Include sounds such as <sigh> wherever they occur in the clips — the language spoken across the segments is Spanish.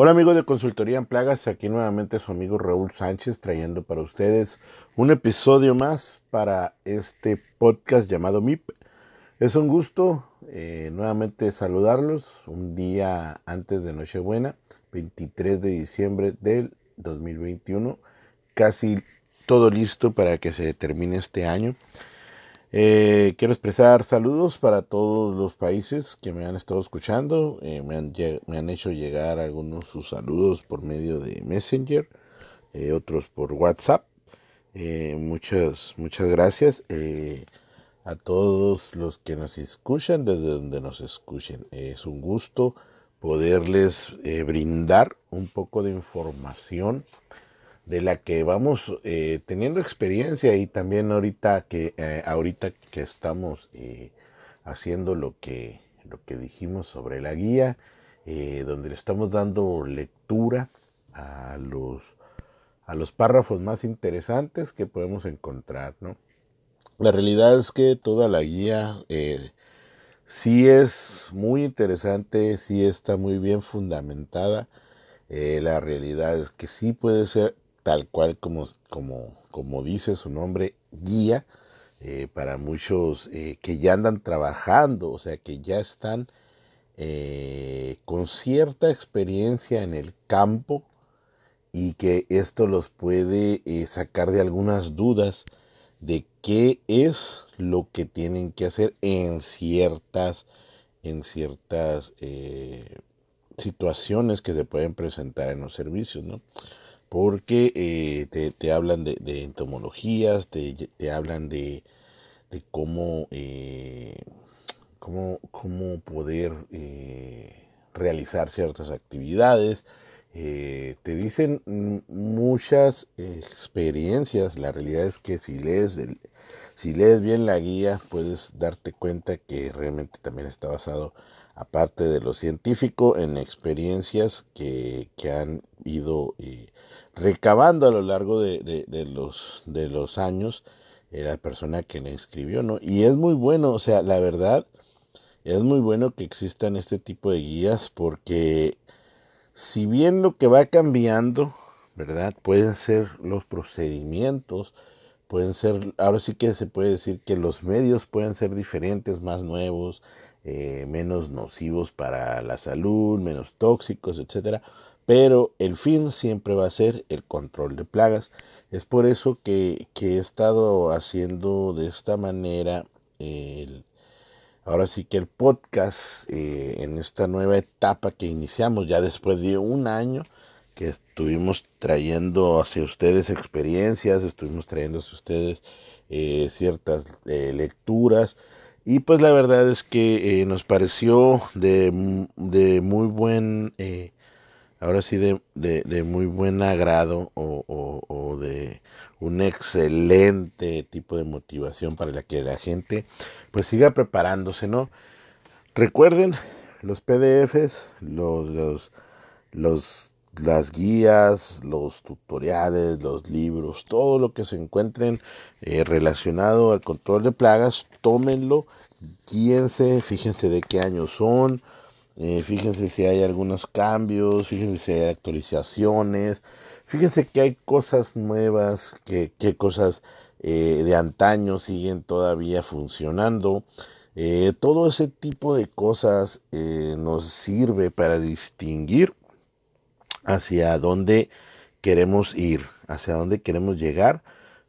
Hola amigos de Consultoría en Plagas, aquí nuevamente su amigo Raúl Sánchez trayendo para ustedes un episodio más para este podcast llamado MIP. Es un gusto eh, nuevamente saludarlos un día antes de Nochebuena, 23 de diciembre del 2021, casi todo listo para que se termine este año. Eh, quiero expresar saludos para todos los países que me han estado escuchando. Eh, me, han, hecho llegar algunos sus saludos por medio de Messenger, eh, otros por WhatsApp. muchas, muchas gracias a todos los que nos escuchan, desde donde nos escuchen. es un gusto poderles brindar un poco de información de la que vamos eh, teniendo experiencia y también ahorita que eh, ahorita que estamos eh, haciendo lo que lo que dijimos sobre la guía donde le estamos dando lectura a los a los párrafos más interesantes que podemos encontrar no la realidad es que toda la guía sí es muy interesante sí está muy bien fundamentada. La realidad es que sí puede ser tal cual como, como, como dice su nombre, guía, eh, para muchos eh, que ya andan trabajando, o sea, que ya están eh, con cierta experiencia en el campo y que esto los puede sacar de algunas dudas de qué es lo que tienen que hacer en ciertas en ciertas situaciones que se pueden presentar en los servicios, ¿no? Porque eh, te, hablan de, entomologías, te, te hablan de, de cómo, eh, cómo, cómo, poder eh, realizar ciertas actividades. te dicen muchas experiencias. La realidad es que si lees, si lees bien la guía, puedes darte cuenta que realmente también está basado aparte de lo científico, en experiencias que, que han ido recabando a lo largo de, los, de los años eh, la persona que le escribió, ¿no? Y es muy bueno, o sea, la verdad, es muy bueno que existan este tipo de guías porque si bien lo que va cambiando, ¿verdad? Pueden ser los procedimientos, pueden ser, ahora sí que se puede decir que los medios pueden ser diferentes, más nuevos, eh, menos nocivos para la salud, menos tóxicos, etcétera pero el fin siempre va a ser el control de plagas. Es por eso que, he estado haciendo de esta manera el, ahora sí que el podcast eh, en esta nueva etapa que iniciamos ya después de un año que estuvimos trayendo hacia ustedes experiencias, estuvimos trayendo hacia ustedes eh, ciertas eh, lecturas y pues la verdad es que nos pareció de, de muy buen ahora sí de, de, muy buen agrado o, o, de un excelente tipo de motivación para la que la gente pues siga preparándose, ¿no? Recuerden los PDFs, los, los, las guías, los tutoriales, los libros, todo lo que se encuentren eh, relacionado al control de plagas, tómenlo, guíense, fíjense de qué año son, eh, fíjense si hay algunos cambios, fíjense si hay actualizaciones, fíjense que hay cosas nuevas, que, cosas eh, de antaño siguen todavía funcionando. Eh, todo ese tipo de cosas nos sirve para distinguir hacia dónde queremos ir, hacia dónde queremos llegar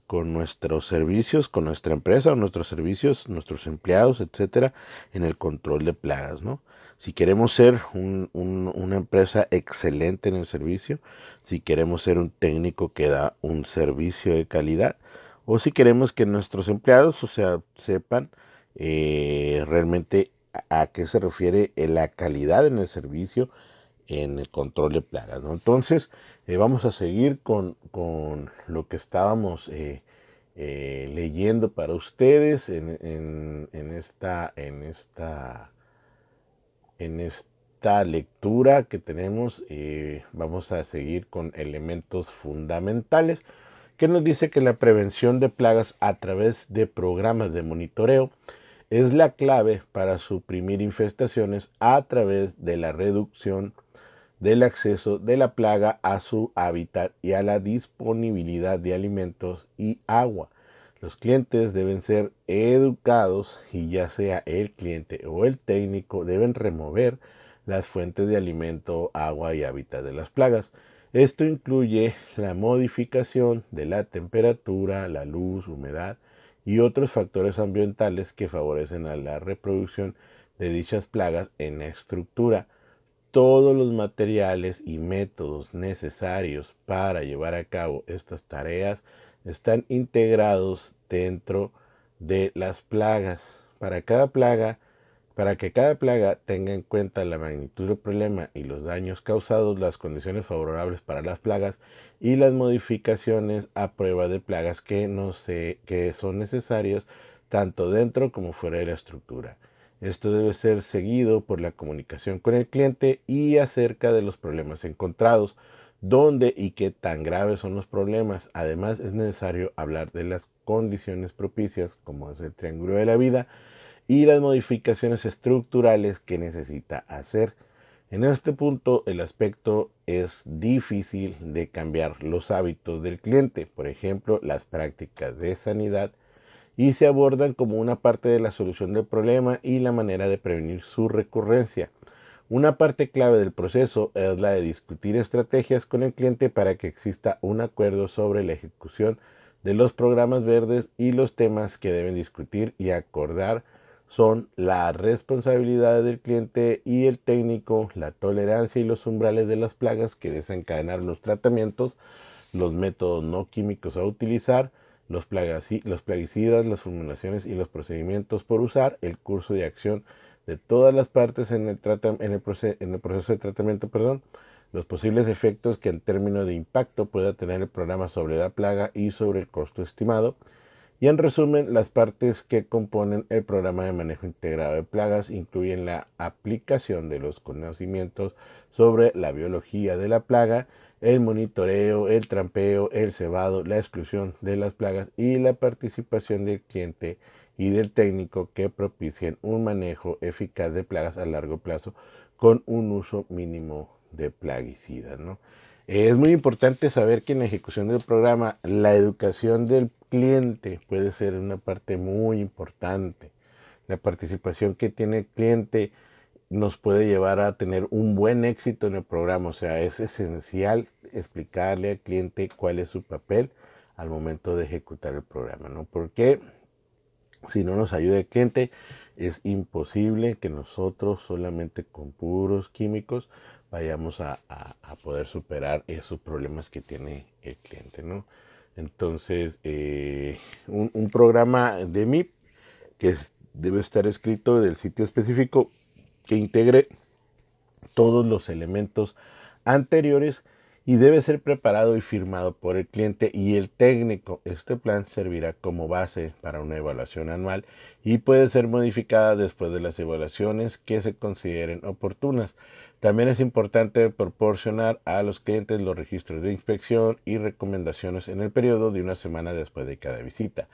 con nuestros servicios, con nuestra empresa, nuestros servicios, nuestros empleados, etcétera, en el control de plagas, ¿no? Si queremos ser una empresa excelente en el servicio, si queremos ser un técnico que da un servicio de calidad, o si queremos que nuestros empleados, o sea, sepan eh, realmente a, qué se refiere la calidad en el servicio en el control de plagas. Entonces, eh, vamos a seguir con, lo que estábamos eh, leyendo para ustedes en, en esta, en esta en esta lectura que tenemos eh, vamos a seguir con elementos fundamentales que nos dice que la prevención de plagas a través de programas de monitoreo es la clave para suprimir infestaciones a través de la reducción del acceso de la plaga a su hábitat y a la disponibilidad de alimentos y agua. Los clientes deben ser educados y ya sea el cliente o el técnico deben remover las fuentes de alimento, agua y hábitat de las plagas. Esto incluye la modificación de la temperatura, la luz, humedad y otros factores ambientales que favorecen a la reproducción de dichas plagas en la estructura todos los materiales y métodos necesarios para llevar a cabo estas tareas están integrados dentro de las plagas. Para cada plaga, para que cada plaga tenga en cuenta la magnitud del problema y los daños causados, las condiciones favorables para las plagas y las modificaciones a prueba de plagas que que son necesarias tanto dentro como fuera de la estructura. Esto debe ser seguido por la comunicación con el cliente y acerca de los problemas encontrados, dónde y qué tan graves son los problemas. Además, es necesario hablar de las condiciones propicias, como es el triángulo de la vida, y las modificaciones estructurales que necesita hacer. En este punto, el aspecto es difícil de cambiar los hábitos del cliente, por ejemplo, las prácticas de sanidad y se abordan como una parte de la solución del problema y la manera de prevenir su recurrencia. Una parte clave del proceso es la de discutir estrategias con el cliente para que exista un acuerdo sobre la ejecución de los programas verdes y los temas que deben discutir y acordar son la responsabilidad del cliente y el técnico, la tolerancia y los umbrales de las plagas que desencadenaron los tratamientos, los métodos no químicos a utilizar, los, plaguicidas, las formulaciones y los procedimientos por usar, el curso de acción de todas las partes en el, en el, proceso de tratamiento, perdón, los posibles efectos que en términos de impacto pueda tener el programa sobre la plaga y sobre el costo estimado, y en resumen, las partes que componen el programa de manejo integrado de plagas incluyen la aplicación de los conocimientos sobre la biología de la plaga, el monitoreo, el trampeo, el cebado, la exclusión de las plagas y la participación del cliente y del técnico que propicien un manejo eficaz de plagas a largo plazo con un uso mínimo de plaguicidas. Es muy importante saber que en la ejecución del programa la educación del cliente puede ser una parte muy importante. La participación que tiene el cliente nos puede llevar a tener un buen éxito en el programa. O sea, es esencial explicarle al cliente cuál es su papel al momento de ejecutar el programa, ¿no? Porque si no nos ayuda el cliente, es imposible que nosotros solamente con puros químicos vayamos a, poder superar esos problemas que tiene el cliente, ¿no? Entonces, eh, un, programa de MIP que debe estar escrito del sitio específico que integre todos los elementos anteriores y debe ser preparado y firmado por el cliente y el técnico. Este plan servirá como base para una evaluación anual y puede ser modificada después de las evaluaciones que se consideren oportunas. También es importante proporcionar a los clientes los registros de inspección y recomendaciones en el periodo de una semana después de cada visita,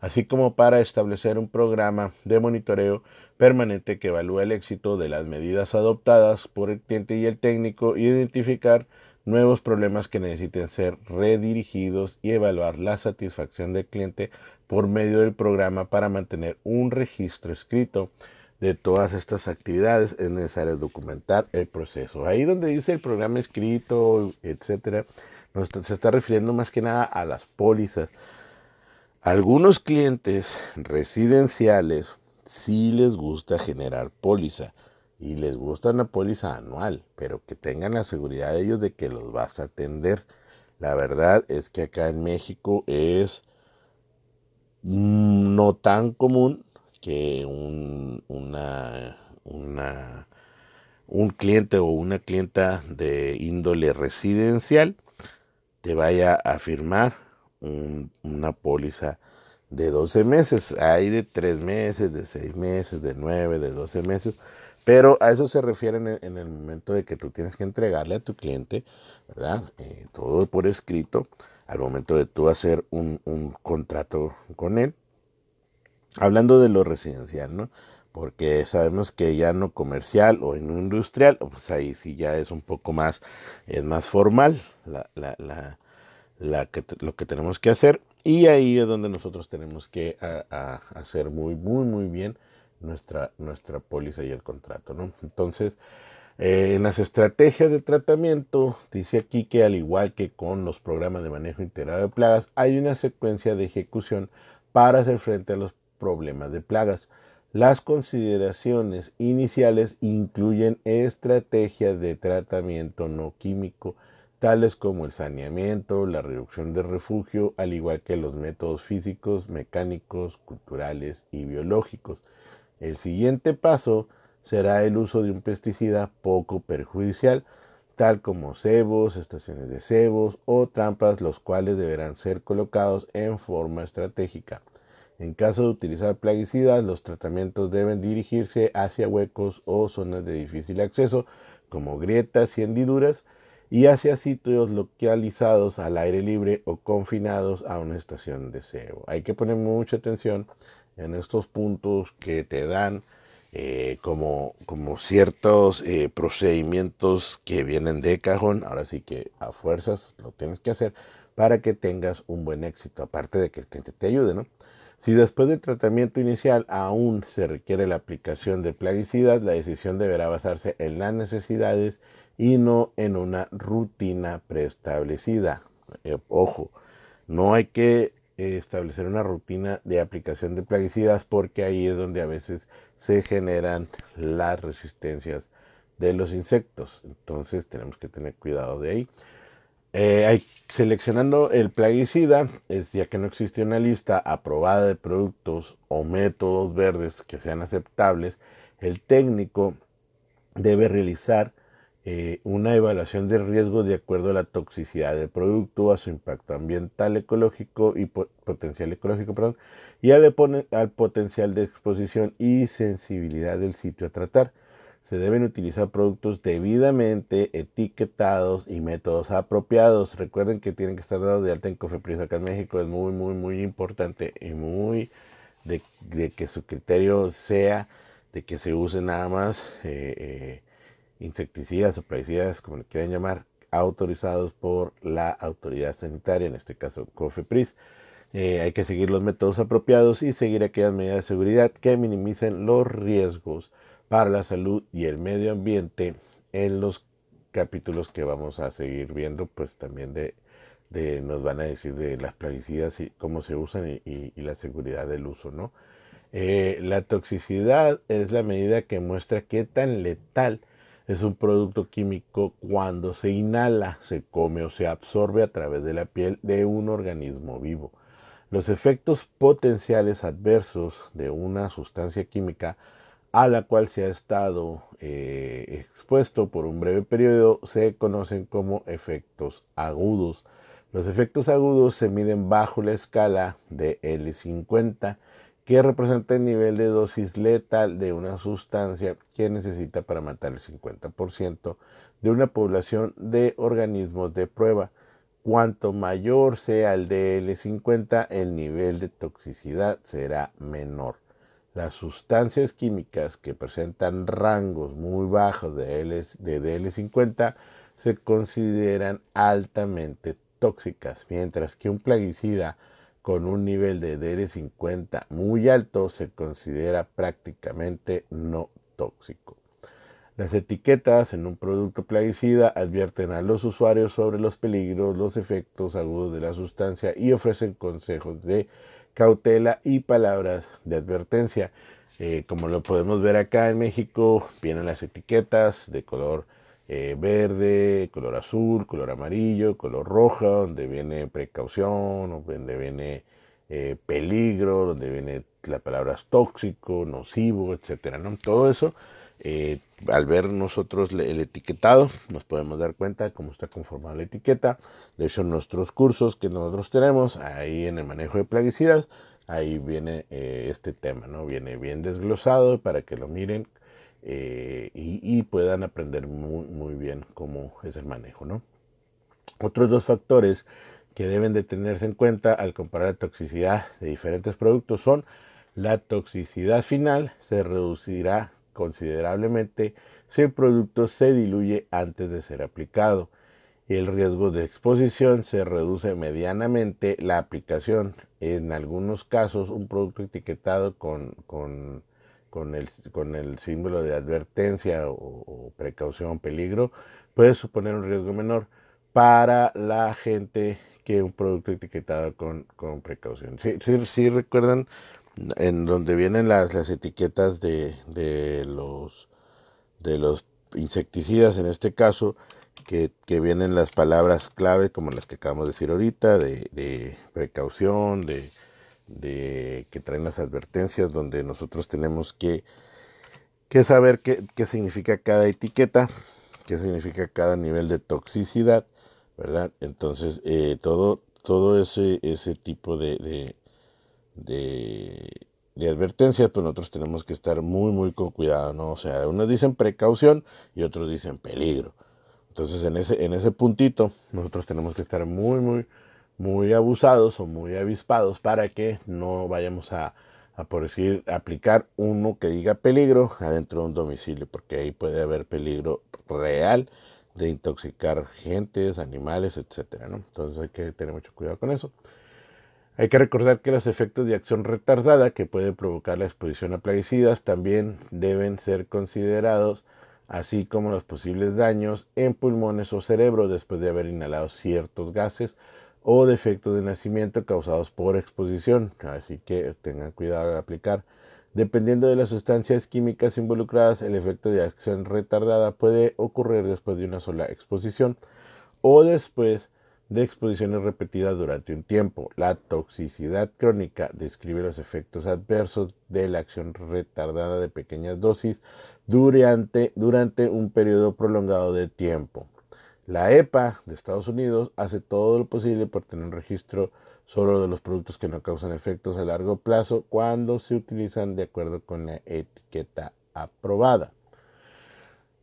así como para establecer un programa de monitoreo permanente que evalúe el éxito de las medidas adoptadas por el cliente y el técnico y identificar nuevos problemas que necesiten ser redirigidos y evaluar la satisfacción del cliente por medio del programa para mantener un registro escrito de todas estas actividades es necesario documentar el proceso. Ahí donde dice el programa escrito, etcétera, se está refiriendo más que nada a las pólizas. Algunos clientes residenciales sí les gusta generar póliza y les gusta una póliza anual, pero que tengan la seguridad de ellos de que los vas a atender. La verdad es que acá en México es no tan común que un, una, una, un cliente o una clienta de índole residencial te vaya a firmar una póliza de 12 meses. Hay de 3 meses, de 6 meses, de 9, de 12 meses. Pero a eso se refiere en el, momento de que tú tienes que entregarle a tu cliente, ¿verdad? Eh, todo por escrito, al momento de tú hacer un, un contrato con él. Hablando de lo residencial, ¿no? porque sabemos que ya no comercial o en industrial, pues ahí sí ya es un poco más, es más formal la, la, la, lo que tenemos que hacer y ahí es donde nosotros tenemos que hacer muy, muy, muy bien nuestra, nuestra póliza y el contrato, ¿no? Entonces, eh, en las estrategias de tratamiento, dice aquí que al igual que con los programas de manejo integrado de plagas, hay una secuencia de ejecución para hacer frente a los problemas de plagas. Las consideraciones iniciales incluyen estrategias de tratamiento no químico, tales como el saneamiento, la reducción de refugio, al igual que los métodos físicos, mecánicos, culturales y biológicos. El siguiente paso será el uso de un pesticida poco perjudicial, tal como cebos, estaciones de cebos o trampas, los cuales deberán ser colocados en forma estratégica. En caso de utilizar plaguicidas, los tratamientos deben dirigirse hacia huecos o zonas de difícil acceso, como grietas y hendiduras, y hacia sitios localizados al aire libre o confinados a una estación de cebo. Hay que poner mucha atención en estos puntos que te dan eh, como, como ciertos eh, procedimientos que vienen de cajón. Ahora sí que a fuerzas lo tienes que hacer para que tengas un buen éxito, aparte de que te, te ayude, ¿no? Si después del tratamiento inicial aún se requiere la aplicación de plaguicidas, la decisión deberá basarse en las necesidades y no en una rutina preestablecida. Eh, ojo, no hay que establecer una rutina de aplicación de plaguicidas porque ahí es donde a veces se generan las resistencias de los insectos. Entonces tenemos que tener cuidado de ahí. Eh, seleccionando el plaguicida, es ya que no existe una lista aprobada de productos o métodos verdes que sean aceptables, el técnico debe realizar eh, una evaluación de riesgo de acuerdo a la toxicidad del producto, a su impacto ambiental, ecológico y potencial ecológico, perdón, y al, al potencial de exposición y sensibilidad del sitio a tratar se deben utilizar productos debidamente etiquetados y métodos apropiados. Recuerden que tienen que estar dados de alta en Cofepris acá en México. Es muy, muy, muy importante y muy de, que su criterio sea de que se use nada más eh, eh, insecticidas o plaguicidas, como le quieran llamar, autorizados por la autoridad sanitaria, en este caso COFEPRIS. Eh, hay que seguir los métodos apropiados y seguir aquellas medidas de seguridad que minimicen los riesgos para la salud y el medio ambiente en los capítulos que vamos a seguir viendo, pues también de, de nos van a decir de las plaguicidas y cómo se usan y, la seguridad del uso, ¿no? Eh, la toxicidad es la medida que muestra qué tan letal es un producto químico cuando se inhala, se come o se absorbe a través de la piel de un organismo vivo. Los efectos potenciales adversos de una sustancia química a la cual se ha estado eh, expuesto por un breve periodo se conocen como efectos agudos. Los efectos agudos se miden bajo la escala de L50, que representa el nivel de dosis letal de una sustancia que necesita para matar el 50% de una población de organismos de prueba. Cuanto mayor sea el DL50, el nivel de toxicidad será menor. Las sustancias químicas que presentan rangos muy bajos de, DL50 se consideran altamente tóxicas, mientras que un plaguicida con un nivel de DL50 muy alto se considera prácticamente no tóxico. Las etiquetas en un producto plaguicida advierten a los usuarios sobre los peligros, los efectos agudos de la sustancia y ofrecen consejos de cautela y palabras de advertencia. Eh, como lo podemos ver acá en México, vienen las etiquetas de color eh, verde, color azul, color amarillo, color roja, donde viene precaución, donde viene eh, peligro, donde viene las palabras tóxico, nocivo, etcétera, ¿no? Todo eso eh, al ver nosotros el etiquetado, nos podemos dar cuenta de cómo está conformada la etiqueta. De hecho, nuestros cursos que nosotros tenemos ahí en el manejo de plaguicidas, ahí viene eh, este tema, ¿no? Viene bien desglosado para que lo miren eh, y, puedan aprender muy, muy bien cómo es el manejo, ¿no? Otros dos factores que deben de tenerse en cuenta al comparar la toxicidad de diferentes productos son La toxicidad final se reducirá considerablemente si el producto se diluye antes de ser aplicado. El riesgo de exposición se reduce medianamente la aplicación. En algunos casos, un producto etiquetado con, con, con, el, con el, símbolo de advertencia o, precaución, peligro, puede suponer un riesgo menor para la gente que un producto etiquetado con, con precaución. Si sí, sí, recuerdan en donde vienen las, las etiquetas de, de los de los insecticidas en este caso, que, que, vienen las palabras clave como las que acabamos de decir ahorita, de, de precaución, de, de, que traen las advertencias, donde nosotros tenemos que, que saber qué, qué significa cada etiqueta, qué significa cada nivel de toxicidad, ¿verdad? Entonces, eh, todo, todo ese, ese tipo de, de, de de advertencias, pues nosotros tenemos que estar muy, muy con cuidado, ¿no? O sea, unos dicen precaución y otros dicen peligro. Entonces, en ese, en ese puntito, nosotros tenemos que estar muy, muy, muy abusados o muy avispados para que no vayamos a, por decir, aplicar uno que diga peligro adentro de un domicilio, porque ahí puede haber peligro real de intoxicar gentes, animales, etcétera, ¿no? Entonces hay que tener mucho cuidado con eso. Hay que recordar que los efectos de acción retardada que pueden provocar la exposición a plaguicidas también deben ser considerados, así como los posibles daños en pulmones o cerebro después de haber inhalado ciertos gases o defectos de nacimiento causados por exposición. Así que tengan cuidado al aplicar. Dependiendo de las sustancias químicas involucradas, el efecto de acción retardada puede ocurrir después de una sola exposición o después de exposiciones repetidas durante un tiempo. La toxicidad crónica describe los efectos adversos de la acción retardada de pequeñas dosis durante, durante un periodo prolongado de tiempo. La EPA de Estados Unidos hace todo lo posible por tener un registro solo de los productos que no causan efectos a largo plazo cuando se utilizan de acuerdo con la etiqueta aprobada.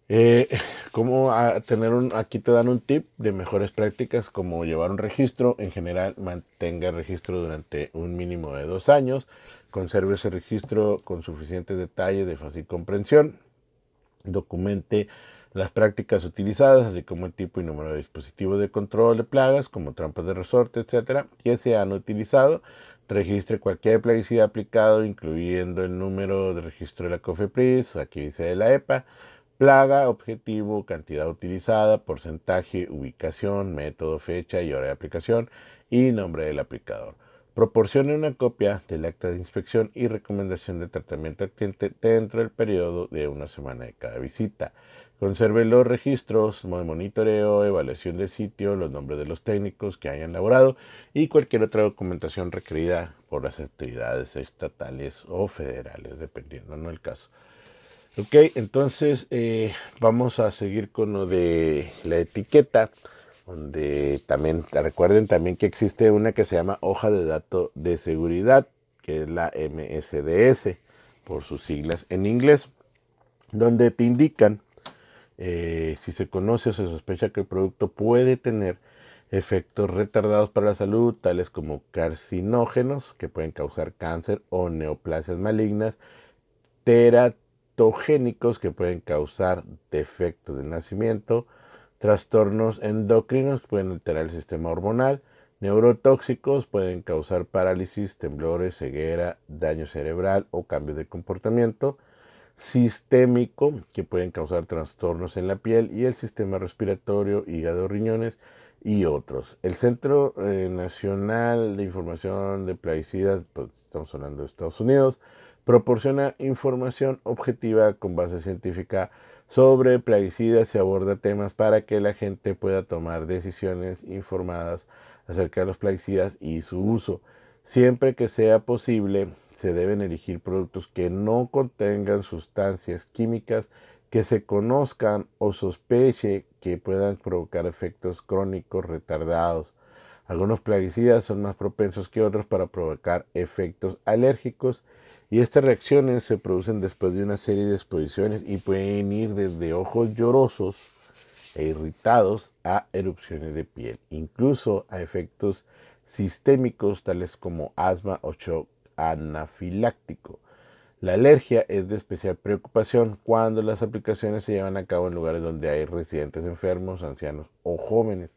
Eh, ¿Cómo tener un, aquí te dan un tip de mejores prácticas, como llevar un registro. En general, mantenga el registro durante un mínimo de dos años. Conserve ese registro con suficiente detalle de fácil comprensión. Documente las prácticas utilizadas, así como el tipo y número de dispositivos de control de plagas, como trampas de resorte, etcétera, que se han utilizado. Registre cualquier plaguicida aplicado, incluyendo el número de registro de la COFEPRIS, aquí dice de la EPA Plaga, objetivo, cantidad utilizada, porcentaje, ubicación, método, fecha y hora de aplicación y nombre del aplicador. Proporcione una copia del acta de inspección y recomendación de tratamiento al cliente dentro del periodo de una semana de cada visita. Conserve los registros monitoreo, evaluación del sitio, los nombres de los técnicos que hayan elaborado y cualquier otra documentación requerida por las autoridades estatales o federales, dependiendo del caso. Ok, entonces eh, vamos a seguir con lo de la etiqueta, donde también recuerden también que existe una que se llama hoja de datos de seguridad, que es la MSDS, por sus siglas en inglés, donde te indican eh, si se conoce o se sospecha que el producto puede tener efectos retardados para la salud, tales como carcinógenos, que pueden causar cáncer o neoplasias malignas, teratología, que pueden causar defectos de nacimiento, trastornos endocrinos que pueden alterar el sistema hormonal, neurotóxicos pueden causar parálisis, temblores, ceguera, daño cerebral o cambios de comportamiento, sistémico que pueden causar trastornos en la piel y el sistema respiratorio, hígado, riñones y otros. El Centro eh, Nacional de Información de Plaguicidas, pues estamos hablando de Estados Unidos, proporciona información objetiva con base científica sobre plaguicidas y aborda temas para que la gente pueda tomar decisiones informadas acerca de los plaguicidas y su uso. Siempre que sea posible, se deben elegir productos que no contengan sustancias químicas que se conozcan o sospeche que puedan provocar efectos crónicos retardados. Algunos plaguicidas son más propensos que otros para provocar efectos alérgicos y estas reacciones se producen después de una serie de exposiciones y pueden ir desde ojos llorosos e irritados a erupciones de piel, incluso a efectos sistémicos tales como asma o shock anafiláctico. La alergia es de especial preocupación cuando las aplicaciones se llevan a cabo en lugares donde hay residentes enfermos, ancianos o jóvenes.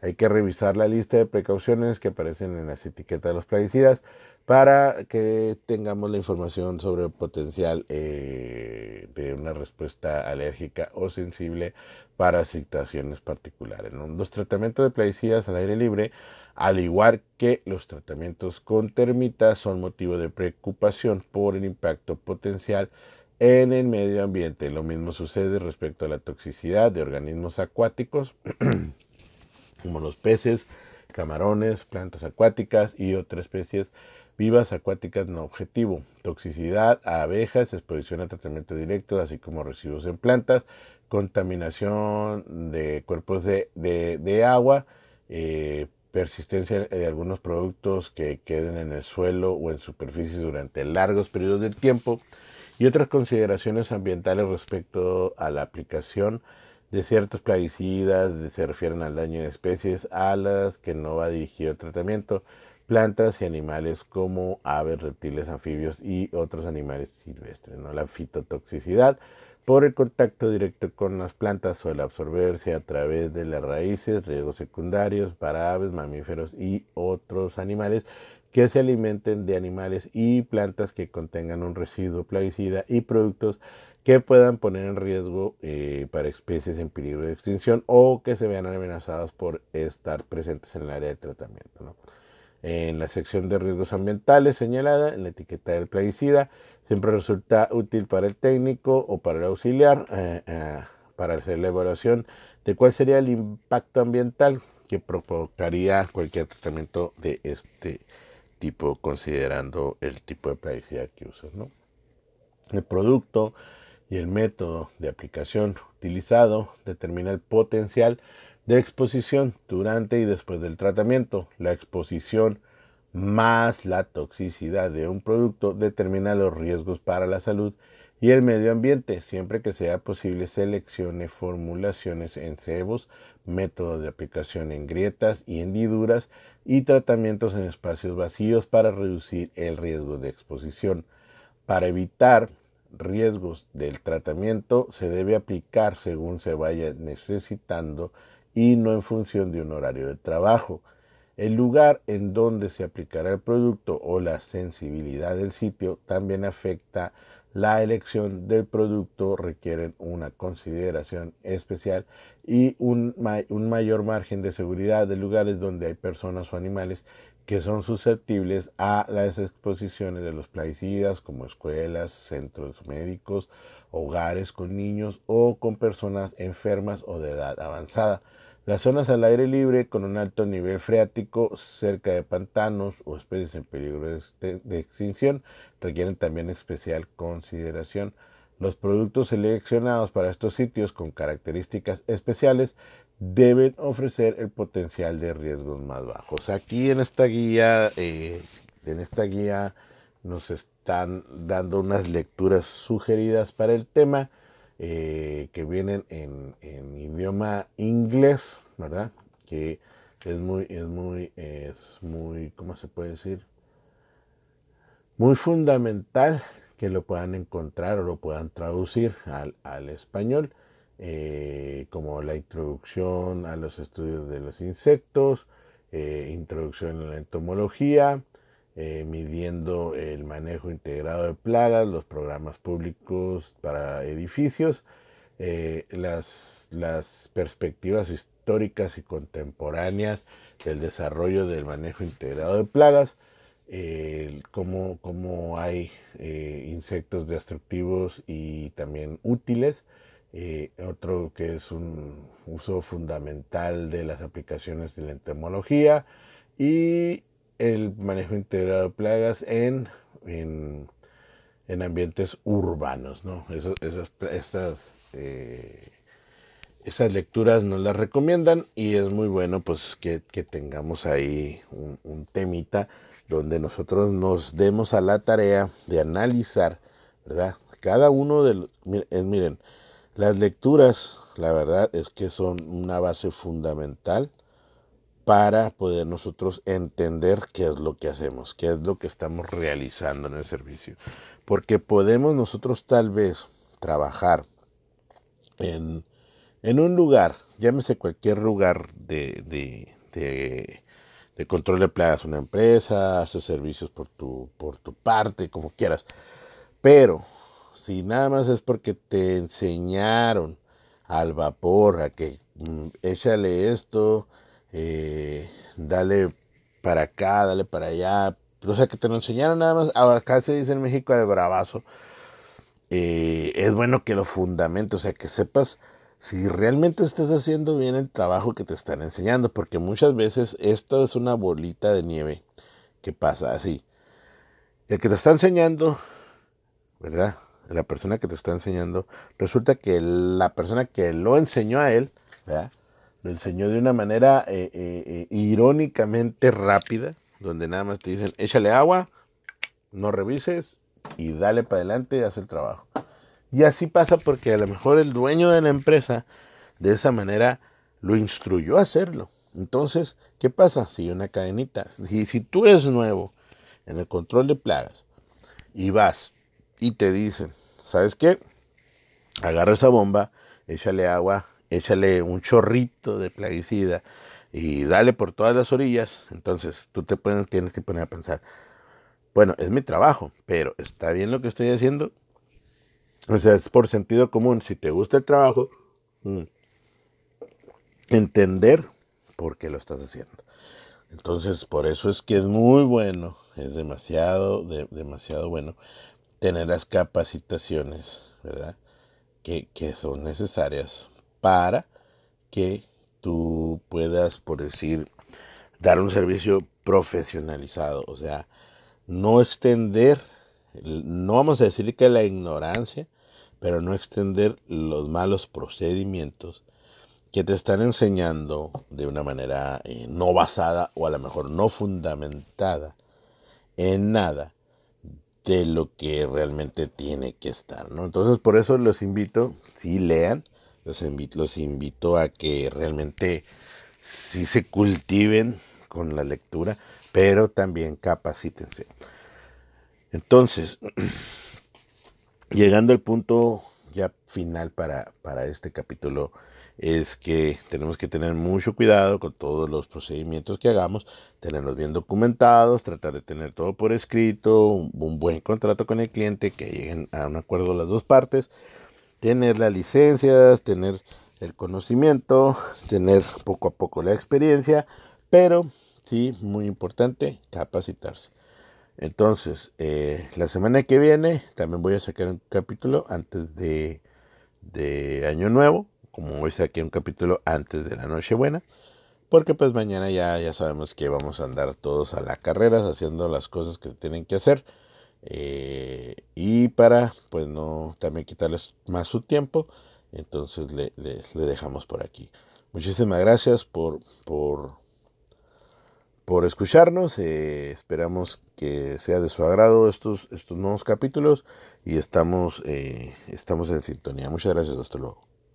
Hay que revisar la lista de precauciones que aparecen en las etiquetas de los plaguicidas para que tengamos la información sobre el potencial eh, de una respuesta alérgica o sensible para situaciones particulares. Los tratamientos de plaguicidas al aire libre, al igual que los tratamientos con termitas, son motivo de preocupación por el impacto potencial en el medio ambiente. Lo mismo sucede respecto a la toxicidad de organismos acuáticos, <clears throat> como los peces, camarones, plantas acuáticas y otras especies vivas acuáticas no objetivo, toxicidad a abejas, exposición a tratamiento directo, así como residuos en plantas, contaminación de cuerpos de, agua, eh, persistencia de algunos productos que queden en el suelo o en superficies durante largos periodos de tiempo y otras consideraciones ambientales respecto a la aplicación de ciertos plaguicidas, se refieren al daño de especies a las que no va dirigido el tratamiento, plantas y animales como aves, reptiles, anfibios y otros animales silvestres. ¿no? La fitotoxicidad por el contacto directo con las plantas suele absorberse a través de las raíces, riesgos secundarios para aves, mamíferos y otros animales que se alimenten de animales y plantas que contengan un residuo plaguicida y productos que puedan poner en riesgo eh, para especies en peligro de extinción o que se vean amenazadas por estar presentes en el área de tratamiento. en la sección de riesgos ambientales señalada en la etiqueta del plaguicida. Siempre resulta útil para el técnico o para el auxiliar eh, eh, para hacer la evaluación de cuál sería el impacto ambiental que provocaría cualquier tratamiento de este tipo, considerando el tipo de plaguicida que usas. ¿no? El producto y el método de aplicación utilizado determina el potencial de exposición durante y después del tratamiento. La exposición más la toxicidad de un producto determina los riesgos para la salud y el medio ambiente. Siempre que sea posible, seleccione formulaciones en cebos, métodos de aplicación en grietas y hendiduras y tratamientos en espacios vacíos para reducir el riesgo de exposición. Para evitar riesgos del tratamiento, se debe aplicar según se vaya necesitando y no en función de un horario de trabajo. El lugar en donde se aplicará el producto o la sensibilidad del sitio también afecta la elección del producto, requieren una consideración especial y un, un, mayor margen de seguridad de lugares donde hay personas o animales que son susceptibles a las exposiciones de los plaguicidas como escuelas, centros médicos, hogares con niños o con personas enfermas o de edad avanzada. Las zonas al aire libre con un alto nivel freático cerca de pantanos o especies en peligro de extinción requieren también especial consideración. Los productos seleccionados para estos sitios con características especiales deben ofrecer el potencial de riesgos más bajos. Aquí en esta guía, eh, en esta guía nos están dando unas lecturas sugeridas para el tema eh, que vienen en, idioma inglés, ¿verdad? Que es muy, es muy, es muy, ¿cómo se puede decir? Muy fundamental que lo puedan encontrar o lo puedan traducir al, español, eh, como la introducción a los estudios de los insectos, eh, introducción a la entomología, eh, midiendo el manejo integrado de plagas, los programas públicos para edificios, eh, las, perspectivas históricas y contemporáneas del desarrollo del manejo integrado de plagas, eh, cómo, hay insectos destructivos y también útiles, otro que es un uso fundamental de las aplicaciones de la entomología y el manejo integrado de plagas en, en, ambientes urbanos. ¿no? esas, eh, esas lecturas nos las recomiendan y es muy bueno pues que, tengamos ahí un, temita donde nosotros nos demos a la tarea de analizar, ¿verdad? Cada uno de los, miren, las lecturas, la verdad es que son una base fundamental para poder nosotros entender qué es lo que hacemos, qué es lo que estamos realizando en el servicio. Porque podemos nosotros tal vez trabajar en, un lugar, llámese cualquier lugar de, de, de, control de plagas, una empresa, hace servicios por tu, por tu parte, como quieras. Pero si nada más es porque te enseñaron al vapor a que mm, échale esto, eh, dale para acá, dale para allá, o sea que te lo enseñaron nada más, acá se dice en México de bravazo, eh, es bueno que lo fundamentes, o sea que sepas si realmente estás haciendo bien el trabajo que te están enseñando, porque muchas veces esto es una bolita de nieve que pasa así. El que te está enseñando, ¿verdad? La persona que te está enseñando, resulta que la persona que lo enseñó a él, ¿verdad? Lo enseñó de una manera eh, eh, eh, irónicamente rápida, donde nada más te dicen, échale agua, no revises y dale para adelante y haz el trabajo. Y así pasa porque a lo mejor el dueño de la empresa de esa manera lo instruyó a hacerlo. Entonces, ¿qué pasa? Si una cadenita, si, si tú eres nuevo en el control de plagas y vas y te dicen, ¿sabes qué? Agarra esa bomba, échale agua, échale un chorrito de plaguicida y dale por todas las orillas, entonces tú te tienes que poner a pensar, bueno, es mi trabajo, pero ¿está bien lo que estoy haciendo? O sea, es por sentido común. Si te gusta el trabajo, mm, entender por qué lo estás haciendo. Entonces, por eso es que es muy bueno, es demasiado, demasiado bueno tener las capacitaciones, ¿verdad? Que, que son necesarias para que tú puedas, por decir, dar un servicio profesionalizado. O sea, no extender, no vamos a decir que la ignorancia, pero no extender los malos procedimientos que te están enseñando de una manera eh, no basada o a lo mejor no fundamentada en nada de lo que realmente tiene que estar, ¿no? Entonces por eso los invito, si lean, los invito, los invito a que realmente sí se cultiven con la lectura, pero también capacítense. Entonces, <clears throat> llegando al punto ya final para, para este capítulo, es que tenemos que tener mucho cuidado con todos los procedimientos que hagamos, tenerlos bien documentados, tratar de tener todo por escrito, un, buen contrato con el cliente, que lleguen a un acuerdo las dos partes, tener las licencias, tener el conocimiento, <laughs> tener poco a poco la experiencia, pero sí, muy importante, capacitarse. Entonces, eh, la semana que viene también voy a sacar un capítulo antes de, de Año Nuevo, como hoy saqué un capítulo antes de la Nochebuena, porque pues mañana ya, ya sabemos que vamos a andar todos a la carrera haciendo las cosas que tienen que hacer. Eh, y para pues no también quitarles más su tiempo, entonces le, le, dejamos por aquí. Muchísimas gracias por, por por escucharnos. Eh, esperamos que sea de su agrado estos, estos nuevos capítulos y estamos, eh, estamos en sintonía. Muchas gracias. Hasta luego.